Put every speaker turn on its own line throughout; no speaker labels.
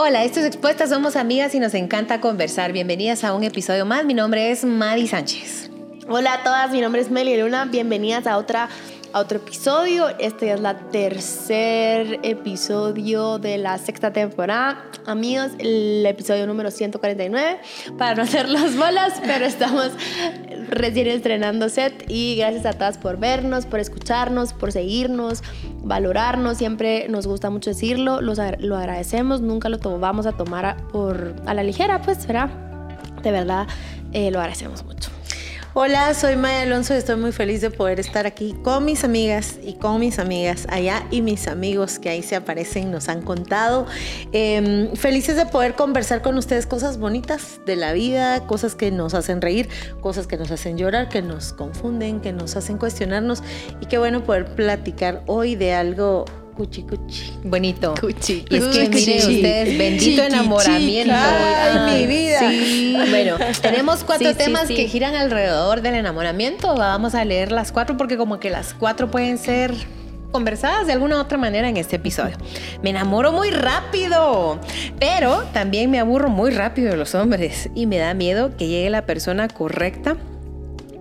Hola, esto es Expuesta, somos amigas y nos encanta conversar. Bienvenidas a un episodio más. Mi nombre es Madi Sánchez.
Hola a todas, mi nombre es Meli Luna. Bienvenidas a otra a otro episodio. Este es la tercer episodio de la sexta temporada. Amigos, el episodio número 149 para no hacer las bolas, pero estamos recién estrenando set y gracias a todas por vernos, por escucharnos, por seguirnos, valorarnos. Siempre nos gusta mucho decirlo, lo agradecemos, nunca lo vamos a tomar a, por, a la ligera, pues, ¿verdad? De verdad, eh, lo agradecemos mucho.
Hola, soy Maya Alonso y estoy muy feliz de poder estar aquí con mis amigas y con mis amigas allá y mis amigos que ahí se aparecen nos han contado. Em, felices de poder conversar con ustedes cosas bonitas de la vida, cosas que nos hacen reír, cosas que nos hacen llorar, que nos confunden, que nos hacen cuestionarnos y qué bueno poder platicar hoy de algo cuchi cuchi.
Bonito. Cuchi. Y es que miren ustedes, bendito enamoramiento.
Ay, mi vida.
Sí. Bueno, tenemos cuatro temas que giran alrededor del enamoramiento. Vamos a leer las cuatro porque como que las cuatro pueden ser conversadas de alguna u otra manera en este episodio. Me enamoro muy rápido, pero también me aburro muy rápido de los hombres y me da miedo que llegue la persona correcta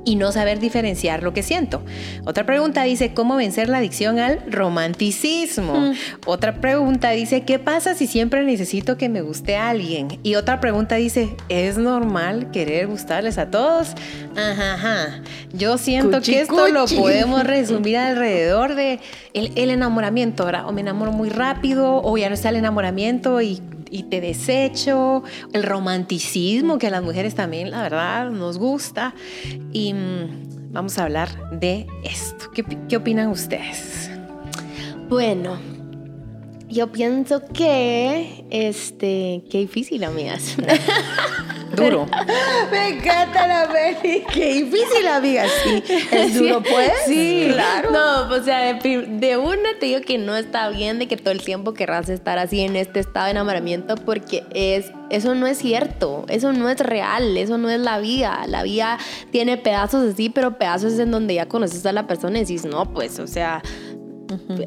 y no saber diferenciar lo que siento. Otra pregunta dice, ¿cómo vencer la adicción al romanticismo? Mm. Otra pregunta dice, ¿qué pasa si siempre necesito que me guste alguien? Y otra pregunta dice, ¿es normal querer gustarles a todos? Ajá, ajá. Yo siento que esto lo podemos resumir alrededor de el, enamoramiento, ¿verdad? O me enamoro muy rápido, o ya no está el enamoramiento y y te desecho, el romanticismo que a las mujeres también, la verdad, nos gusta. Y mm, vamos a hablar de esto. ¿Qué, qué opinan ustedes?
Bueno, yo pienso que, este, qué difícil, amigas.
Duro.
Me encanta la Meli. Qué difícil, amiga. Sí, es duro, pues.
Sí, claro. No, o sea, de, una te digo que no está bien de que todo el tiempo querrás estar así en este estado de enamoramiento porque es, eso no es cierto, eso no es real, eso no es la vida. La vida tiene pedazos así, pero pedazos en donde ya conoces a la persona y dices, no, pues, o sea,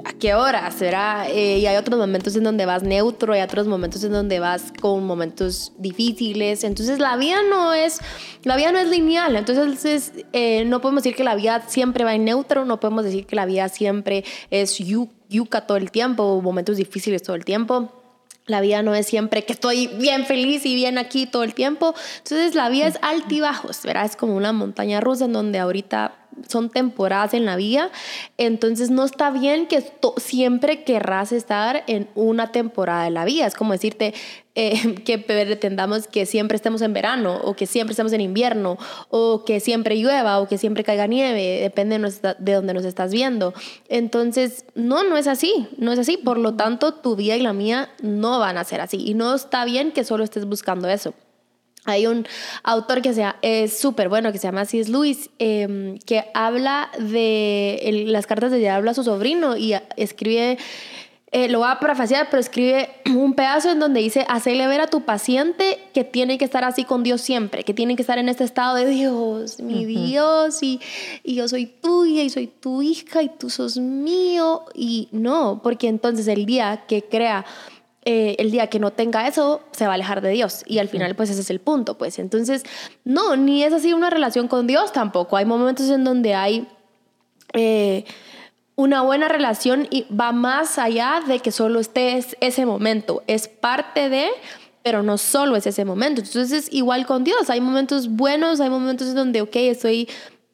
¿A qué hora será? Eh, y hay otros momentos en donde vas neutro, hay otros momentos en donde vas con momentos difíciles. Entonces la vida no es, la vida no es lineal. Entonces eh, no podemos decir que la vida siempre va en neutro, no podemos decir que la vida siempre es yuca todo el tiempo, momentos difíciles todo el tiempo. La vida no es siempre que estoy bien feliz y bien aquí todo el tiempo. Entonces la vida es altibajos, ¿verdad? Es como una montaña rusa en donde ahorita son temporadas en la vida, entonces no está bien que siempre querrás estar en una temporada de la vida. Es como decirte eh, que pretendamos que siempre estemos en verano o que siempre estemos en invierno o que siempre llueva o que siempre caiga nieve, depende de, de donde nos estás viendo. Entonces, no, no es así, no es así. Por lo tanto, tu vida y la mía no van a ser así y no está bien que solo estés buscando eso. Hay un autor que sea, es súper bueno, que se llama C.S. Lewis, em, que habla de las cartas de diablo a su sobrino y escribe, eh, lo va a parafasear, pero escribe un pedazo en donde dice, hacerle ver a tu paciente que tiene que estar así con Dios siempre, que tiene que estar en este estado de Dios, mi Dios, y, y yo soy tuya y soy tu hija y tú sos mío. Y no, porque entonces el día que crea eh, el día que no tenga eso, se va a alejar de Dios. Y al final, pues ese es el punto, pues. Entonces, no, ni es así una relación con Dios tampoco. Hay momentos en donde hay eh, una buena relación y va más allá de que solo estés ese momento. Es parte de, pero no solo es ese momento. Entonces, es igual con Dios. Hay momentos buenos, hay momentos en donde, ok, estoy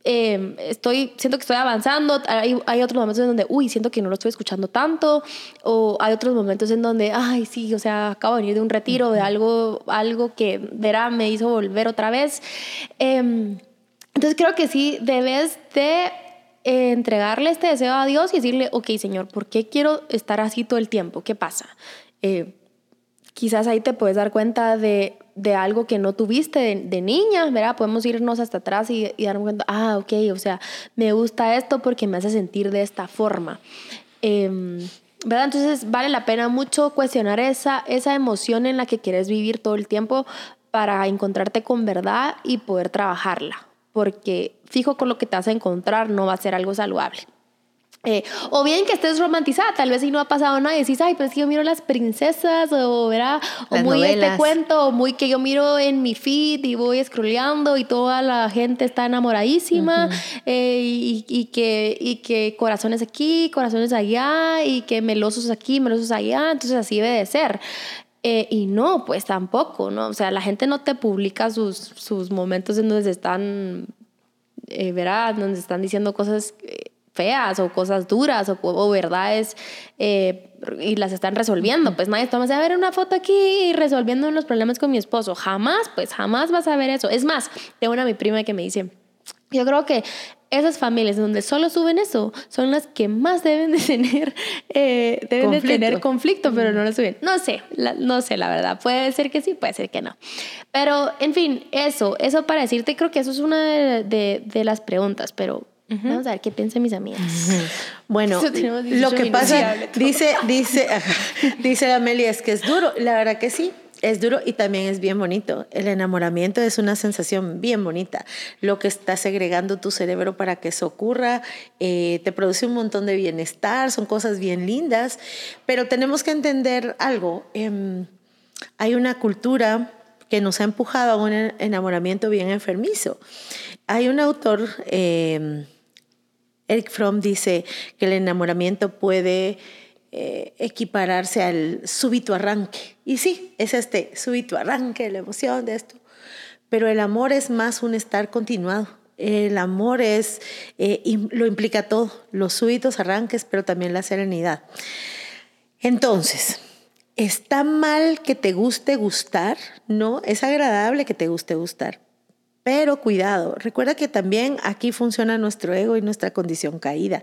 Em, estoy, siento que estoy avanzando, hay, hay, otros momentos en donde, uy, siento que no lo estoy escuchando tanto, o hay otros momentos en donde, ay, sí, o sea, acabo de venir de un retiro, de algo, algo que, verá, me hizo volver otra vez. Em, entonces creo que sí, debes de eh, entregarle este deseo a Dios y decirle, ok, Señor, ¿por qué quiero estar así todo el tiempo? ¿Qué pasa? Eh, quizás ahí te puedes dar cuenta de de algo que no tuviste de, niña, ¿verdad? Podemos irnos hasta atrás y, darnos cuenta, ah, ok, o sea, me gusta esto porque me hace sentir de esta forma. Em, ¿Verdad? Entonces vale la pena mucho cuestionar esa, esa emoción en la que quieres vivir todo el tiempo para encontrarte con verdad y poder trabajarla, porque fijo con lo que te vas a encontrar no va a ser algo saludable. Eh, o bien que estés romantizada, tal vez si no ha pasado nada y decís, ay, pues que yo miro las princesas, o, ¿verdad? o muy este cuento, o muy que yo miro en mi feed y voy scrolleando y toda la gente está enamoradísima, eh, y, que, y que corazones aquí, corazones allá, y que melosos aquí, melosos allá, entonces así debe de ser. Eh, y no, pues tampoco, ¿no? O sea, la gente no te publica sus, sus momentos en donde se están, verás, donde están diciendo cosas feas o cosas duras o, verdades eh, y las están resolviendo. Pues nadie toma a ver una foto aquí y resolviendo los problemas con mi esposo. Jamás, pues jamás vas a ver eso. Es más, tengo una mi prima que me dice, yo creo que esas familias donde solo suben eso son las que más deben de tener, eh, deben conflicto. de tener conflicto, pero no lo suben. No sé, no sé la verdad. Puede ser que sí, puede ser que no. Pero, en fin, eso, eso para decirte, creo que eso es una de, de las preguntas, pero Vamos a ver qué piensan mis amigas.
Bueno, lo que pasa, dice, dice, dice Amelia, es que es duro. La verdad que sí, es duro y también es bien bonito. El enamoramiento es una sensación bien bonita. Lo que está segregando tu cerebro para que eso ocurra eh, te produce un montón de bienestar, son cosas bien lindas, pero tenemos que entender algo. Em, hay una cultura que nos ha empujado a un enamoramiento bien enfermizo. Hay un autor... Eh, Eric Fromm dice que el enamoramiento puede eh, equipararse al súbito arranque. Y sí, es este súbito arranque, la emoción de esto. Pero el amor es más un estar continuado. El amor es, eh, lo implica todo, los súbitos arranques, pero también la serenidad. Entonces, ¿está mal que te guste gustar? No, es agradable que te guste gustar. Pero cuidado, recuerda que también aquí funciona nuestro ego y nuestra condición caída.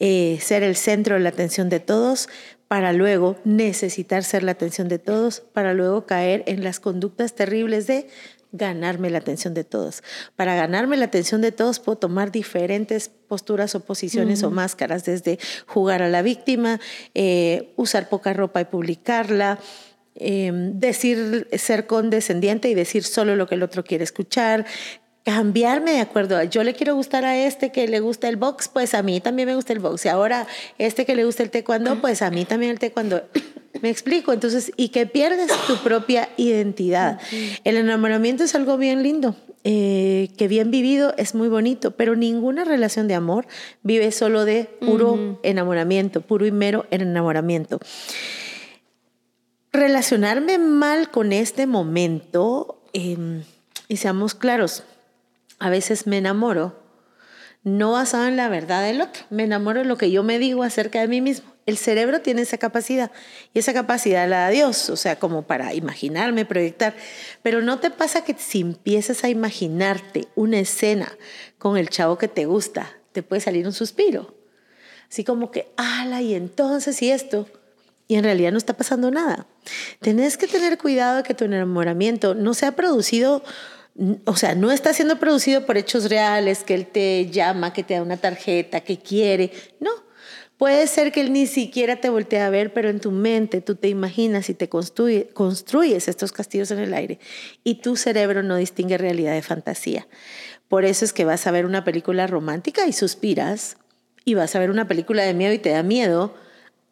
Eh, ser el centro de la atención de todos para luego necesitar ser la atención de todos, para luego caer en las conductas terribles de ganarme la atención de todos. Para ganarme la atención de todos puedo tomar diferentes posturas o posiciones o máscaras, desde jugar a la víctima, eh, usar poca ropa y publicarla, Em, decir, ser condescendiente y decir solo lo que el otro quiere escuchar, cambiarme de acuerdo a yo le quiero gustar a este que le gusta el box, pues a mí también me gusta el box. Y ahora este que le gusta el taekwondo, pues a mí también el taekwondo. Me explico, entonces, y que pierdes tu propia identidad. El enamoramiento es algo bien lindo, eh, que bien vivido es muy bonito, pero ninguna relación de amor vive solo de puro enamoramiento, puro y mero enamoramiento relacionarme mal con este momento, em, y seamos claros, a veces me enamoro no basado en la verdad del otro, me enamoro de lo que yo me digo acerca de mí mismo. El cerebro tiene esa capacidad y esa capacidad la da Dios, o sea, como para imaginarme, proyectar. Pero no te pasa que si empiezas a imaginarte una escena con el chavo que te gusta, te puede salir un suspiro. Así como que, ala, y entonces, y esto y en realidad no está pasando nada. Tenés que tener cuidado de que tu enamoramiento no sea producido, o sea, no está siendo producido por hechos reales, que él te llama, que te da una tarjeta, que quiere. No. Puede ser que él ni siquiera te voltee a ver, pero en tu mente tú te imaginas y te construyes estos castillos en el aire y tu cerebro no distingue realidad de fantasía. Por eso es que vas a ver una película romántica y suspiras, y vas a ver una película de miedo y te da miedo,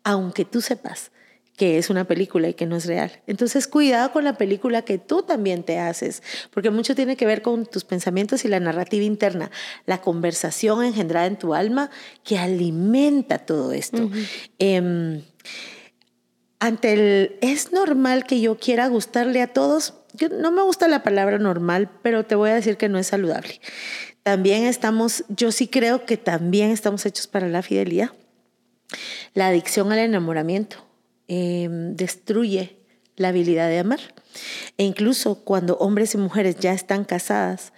aunque tú sepas que es una película y que no es real. Entonces, cuidado con la película que tú también te haces, porque mucho tiene que ver con tus pensamientos y la narrativa interna, la conversación engendrada en tu alma que alimenta todo esto. Em, ante el, es normal que yo quiera gustarle a todos. Yo, no me gusta la palabra normal, pero te voy a decir que no es saludable. También estamos, yo sí creo que también estamos hechos para la fidelidad. La adicción al enamoramiento em, destruye la habilidad de amar. E incluso cuando hombres y mujeres ya están casadas,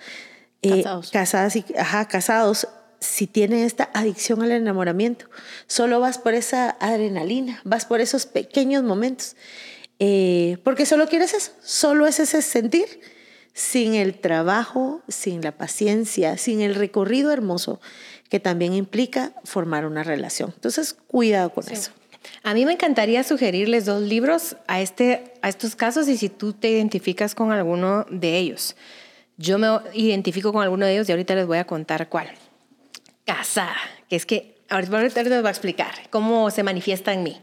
eh, casadas y casados, si tienen esta adicción al enamoramiento, solo vas por esa adrenalina, vas por esos pequeños momentos, eh, porque solo quieres eso, solo es ese sentir, sin el trabajo, sin la paciencia, sin el recorrido hermoso que también implica formar una relación. Entonces, cuidado con eso.
A mí me encantaría sugerirles dos libros a, este, a estos casos y si tú te identificas con alguno de ellos. Yo me identifico con alguno de ellos y ahorita les voy a contar cuál. Casada, que es que ahorita les voy a explicar cómo se manifiesta en mí.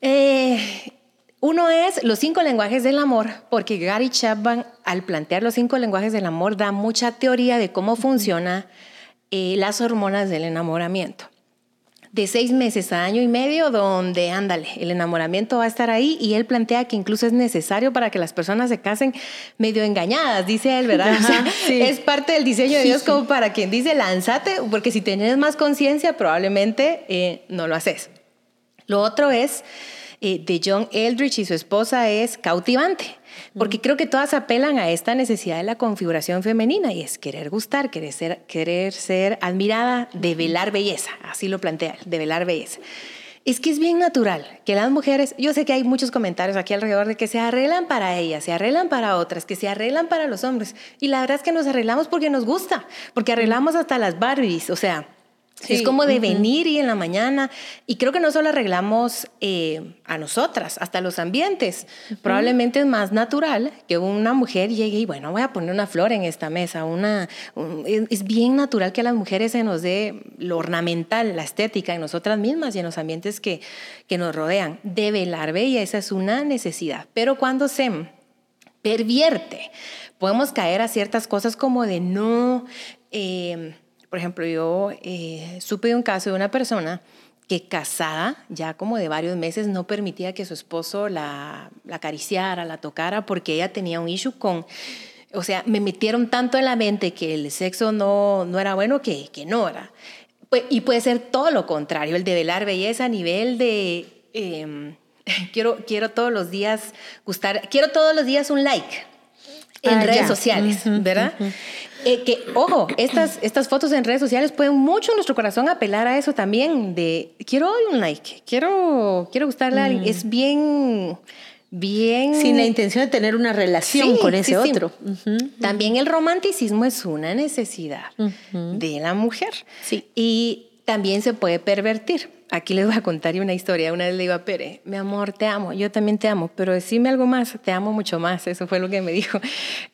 Eh, uno es los cinco lenguajes del amor, porque Gary Chapman, al plantear los cinco lenguajes del amor, da mucha teoría de cómo funciona eh, las hormonas del enamoramiento de seis meses a año y medio, donde, ándale, el enamoramiento va a estar ahí y él plantea que incluso es necesario para que las personas se casen medio engañadas, dice él, ¿verdad? Es parte del diseño de Dios como para quien dice, lánzate, porque si tienes más conciencia, probablemente eh, no lo haces. Lo otro es, eh, de John Eldridge y su esposa, es cautivante. Porque creo que todas apelan a esta necesidad de la configuración femenina y es querer gustar, querer ser, querer ser admirada, develar belleza, así lo plantea, develar belleza. Es que es bien natural que las mujeres, yo sé que hay muchos comentarios aquí alrededor de que se arreglan para ellas, se arreglan para otras, que se arreglan para los hombres. Y la verdad es que nos arreglamos porque nos gusta, porque arreglamos hasta las Barbies, o sea, es como de venir y en la mañana. Y creo que no solo arreglamos eh, a nosotras, hasta los ambientes. Probablemente es más natural que una mujer llegue y, bueno, voy a poner una flor en esta mesa. Una, es bien natural que a las mujeres se nos dé lo ornamental, la estética en nosotras mismas y en los ambientes que, que nos rodean. De velar bella, esa es una necesidad. Pero cuando se pervierte, podemos caer a ciertas cosas como de no... Eh, por ejemplo, yo eh, supe de un caso de una persona que casada, ya como de varios meses, no permitía que su esposo la, acariciara, la tocara, porque ella tenía un issue con... O sea, me metieron tanto en la mente que el sexo no, no era bueno que, que no era. Y puede ser todo lo contrario, el de velar belleza a nivel de... Em, quiero, quiero todos los días gustar, quiero todos los días un like en ah, redes sociales, ¿verdad? Eh, que, ojo, estas, estas fotos en redes sociales pueden mucho en nuestro corazón apelar a eso también, de quiero un like, quiero, quiero gustarle a alguien. Mm. Es bien, bien...
Sin la intención de tener una relación con ese otro.
También el romanticismo es una necesidad de la mujer.
Sí.
Y también se puede pervertir. Aquí les voy a contar una historia. Una vez le digo a Pere, mi amor, te amo, yo también te amo, pero decime algo más, te amo mucho más. Eso fue lo que me dijo.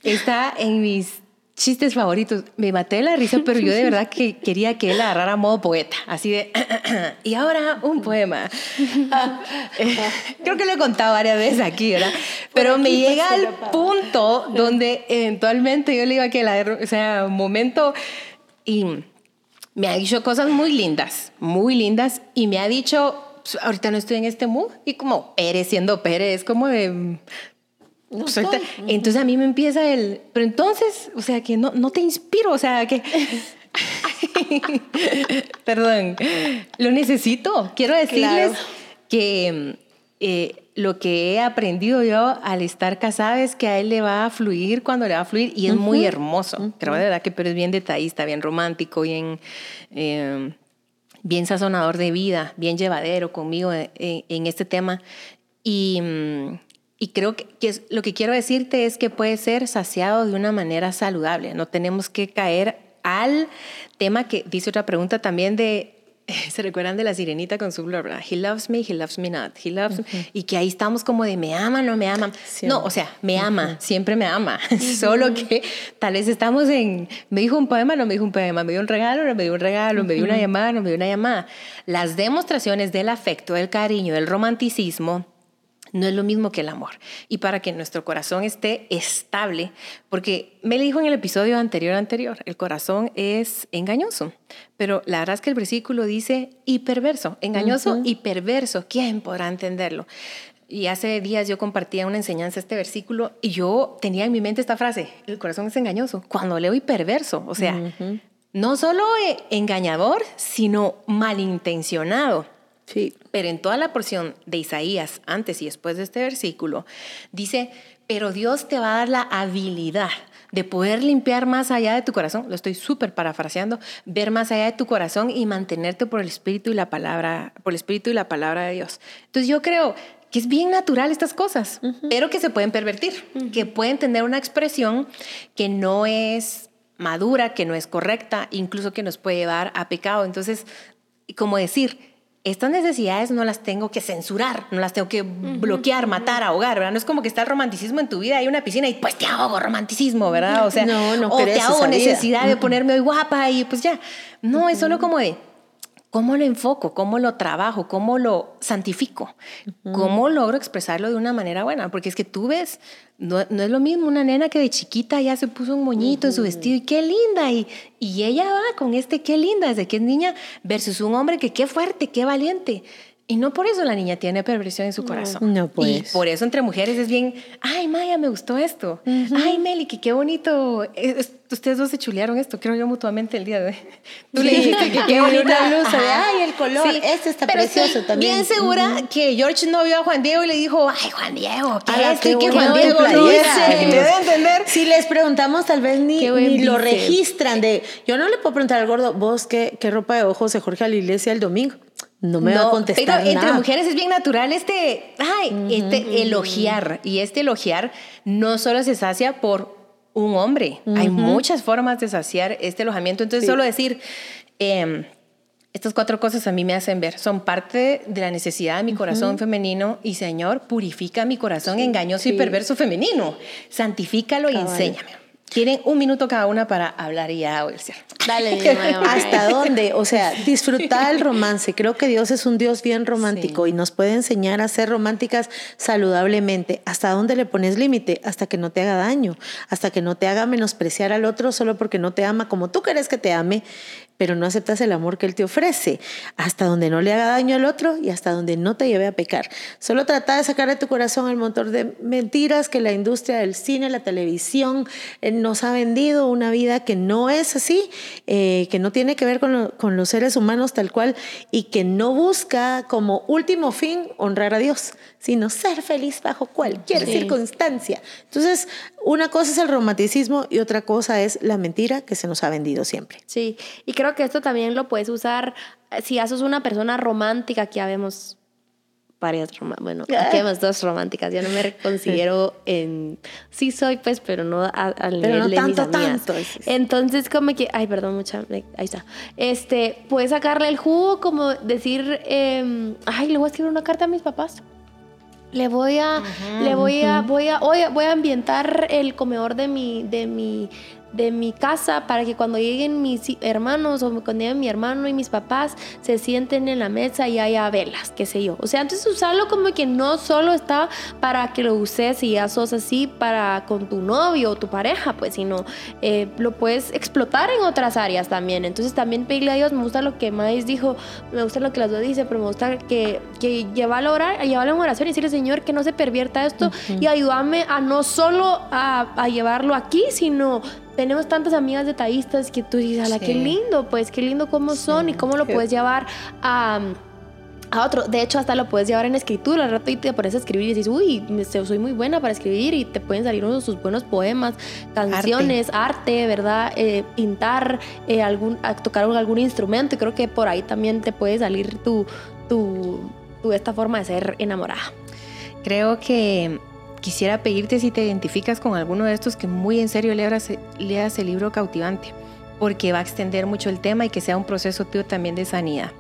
Está en mis chistes favoritos. Me maté la risa, pero yo de verdad que quería que él agarrara modo poeta, así de, y ahora un poema. Creo que lo he contado varias veces aquí, ¿verdad? Pero me llega al punto donde eventualmente yo le iba a que la, o sea, un momento y me ha dicho cosas muy lindas, muy lindas, y me ha dicho, pues, ahorita no estoy en este mood, y como Pérez siendo Pérez, como de, entonces a mí me empieza el, pero entonces, o sea, que no, no te inspiro, o sea, que... Perdón, lo necesito. Quiero decirles que eh, lo que he aprendido yo al estar casada es que a él le va a fluir cuando le va a fluir y es muy hermoso. Creo de verdad que pero es bien detallista, bien romántico, bien, eh, bien sazonador de vida, bien llevadero conmigo en, en este tema. Y mm, y creo que, lo que quiero decirte es que puede ser saciado de una manera saludable. No tenemos que caer al tema que dice otra pregunta también de, ¿se recuerdan de la sirenita con su blur? He loves me, he loves me not. He loves Y que ahí estamos como de me ama, no me ama. No, o sea, me ama, siempre me ama. Solo que tal vez estamos en, me dijo un poema, no me dijo un poema, me dio un regalo, no me dio un regalo, me dio una llamada, no me dio una llamada. Las demostraciones del afecto, del cariño, del romanticismo no es lo mismo que el amor. Y para que nuestro corazón esté estable, porque me dijo en el episodio anterior anterior, el corazón es engañoso, pero la verdad es que el versículo dice y perverso, engañoso y perverso, ¿quién podrá entenderlo? Y hace días yo compartía una enseñanza este versículo y yo tenía en mi mente esta frase, el corazón es engañoso, cuando leo y perverso, o sea, no solo engañador, sino malintencionado.
Sí.
Pero en toda la porción de Isaías, antes y después de este versículo, dice, pero Dios te va a dar la habilidad de poder limpiar más allá de tu corazón, lo estoy súper parafraseando, ver más allá de tu corazón y mantenerte por el espíritu y la palabra, por el espíritu y la palabra de Dios. Entonces yo creo que es bien natural estas cosas, pero que se pueden pervertir, que pueden tener una expresión que no es madura, que no es correcta, incluso que nos puede llevar a pecado. Entonces, como decir, estas necesidades no las tengo que censurar, no las tengo que bloquear, matar, ahogar, ¿verdad? No es como que está el romanticismo en tu vida, hay una piscina y pues te ahogo romanticismo, ¿verdad? O sea,
no, no
o te ahogo necesidad de ponerme hoy guapa y pues ya. No, es solo como de ¿Cómo lo enfoco? ¿Cómo lo trabajo? ¿Cómo lo santifico? ¿Cómo logro expresarlo de una manera buena? Porque es que tú ves, no, es lo mismo una nena que de chiquita ya se puso un moñito en su vestido y qué linda. Y, y ella va con este qué linda desde que es niña versus un hombre que qué fuerte, qué valiente. Y no por eso la niña tiene perversión en su corazón.
No, pues.
Y por eso entre mujeres es bien, ay, Maya, me gustó esto. Ay, Meli, que qué bonito. ustedes dos se chulearon esto, creo yo mutuamente el día de hoy.
Tú le dijiste que qué bonita blusa. ay, el color, este está precioso también.
Bien segura que George no vio a Juan Diego y le dijo, ay, Juan Diego, ¿qué
es? ¿Qué, que Juan Diego dice? Me debe entender. Si les preguntamos, tal vez ni, ni lo registran. de Yo no le puedo preguntar al gordo, vos, ¿qué, qué ropa de ojos se Jorge a la iglesia el domingo? No me va a contestar
pero entre mujeres es bien natural este, ay, este elogiar. Y este elogiar no solo se sacia por un hombre. Hay muchas formas de saciar este alojamiento. Entonces, solo decir, em, estas cuatro cosas a mí me hacen ver, son parte de la necesidad de mi corazón femenino y Señor, purifica mi corazón engañoso y perverso femenino. Santifícalo y enséñame. Tienen un minuto cada una para hablar y ya el cierre.
Dale, ¿Hasta dónde? O sea, disfrutar el romance. Creo que Dios es un Dios bien romántico y nos puede enseñar a ser románticas saludablemente. ¿Hasta dónde le pones límite? Hasta que no te haga daño, hasta que no te haga menospreciar al otro solo porque no te ama como tú quieres que te ame pero no aceptas el amor que Él te ofrece, hasta donde no le haga daño al otro y hasta donde no te lleve a pecar. Solo trata de sacar de tu corazón el montón de mentiras que la industria del cine, la televisión eh, nos ha vendido, una vida que no es así, eh, que no tiene que ver con, con los seres humanos tal cual y que no busca como último fin honrar a Dios, sino ser feliz bajo cualquier circunstancia. Entonces, una cosa es el romanticismo y otra cosa es la mentira que se nos ha vendido siempre.
Sí, y creo que esto también lo puedes usar eh, si sos una persona romántica, que ya vemos varias, bueno, aquí vemos dos románticas, yo no me considero en, sí soy pues, pero no al nivel de mis amigas. Tanto. Entonces como que, ay, perdón, mucha, ahí está, este, puedes sacarle el jugo como decir, eh, ay, le voy a escribir una carta a mis papás. Le voy a, le voy a, voy a, voy a, voy a ambientar el comedor de mi, de mi, de mi casa para que cuando lleguen mis hermanos o cuando lleguen mi hermano y mis papás se sienten en la mesa y haya velas, qué sé yo. O sea, entonces usarlo como que no solo está para que lo uses y ya sos así para con tu novio o tu pareja, pues, sino eh, lo puedes explotar en otras áreas también. Entonces también pedirle a Dios, me gusta lo que Mais dijo, me gusta lo que las dos dice, pero me gusta que, que llevarlo a orar, llevarlo en oración y decirle, Señor, que no se pervierta esto y ayúdame a no solo a, a llevarlo aquí, sino tenemos tantas amigas detallistas que tú dices, ala, qué lindo, pues qué lindo cómo son y cómo lo puedes llevar a a otro. De hecho, hasta lo puedes llevar en escritura. Al rato y te pones a escribir y dices, uy, soy muy buena para escribir y te pueden salir uno de sus buenos poemas, canciones, arte, ¿verdad? Eh, pintar, eh, algún, tocar algún instrumento. Y creo que por ahí también te puede salir tu, tu, tu esta forma de ser enamorada.
Creo que quisiera pedirte si te identificas con alguno de estos que muy en serio leas, leas el libro cautivante, porque va a extender mucho el tema y que sea un proceso tuyo también de sanidad.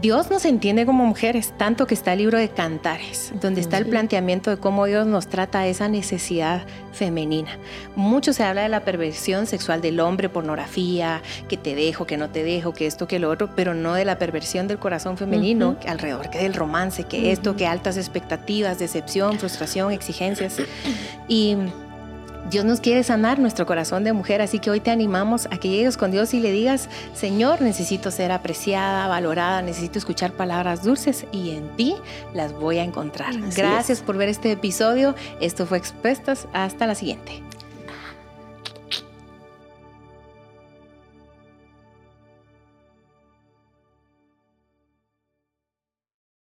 Dios nos entiende como mujeres, tanto que está el libro de Cantares, donde está el planteamiento de cómo Dios nos trata esa necesidad femenina. Mucho se habla de la perversión sexual del hombre, pornografía, que te dejo, que no te dejo, que esto, que lo otro, pero no de la perversión del corazón femenino alrededor, que del romance, que esto, que altas expectativas, decepción, frustración, exigencias. Y Dios nos quiere sanar nuestro corazón de mujer, así que hoy te animamos a que llegues con Dios y le digas, Señor, necesito ser apreciada, valorada, necesito escuchar palabras dulces y en ti las voy a encontrar. Gracias por ver este episodio. Esto fue Expuestas. Hasta la siguiente.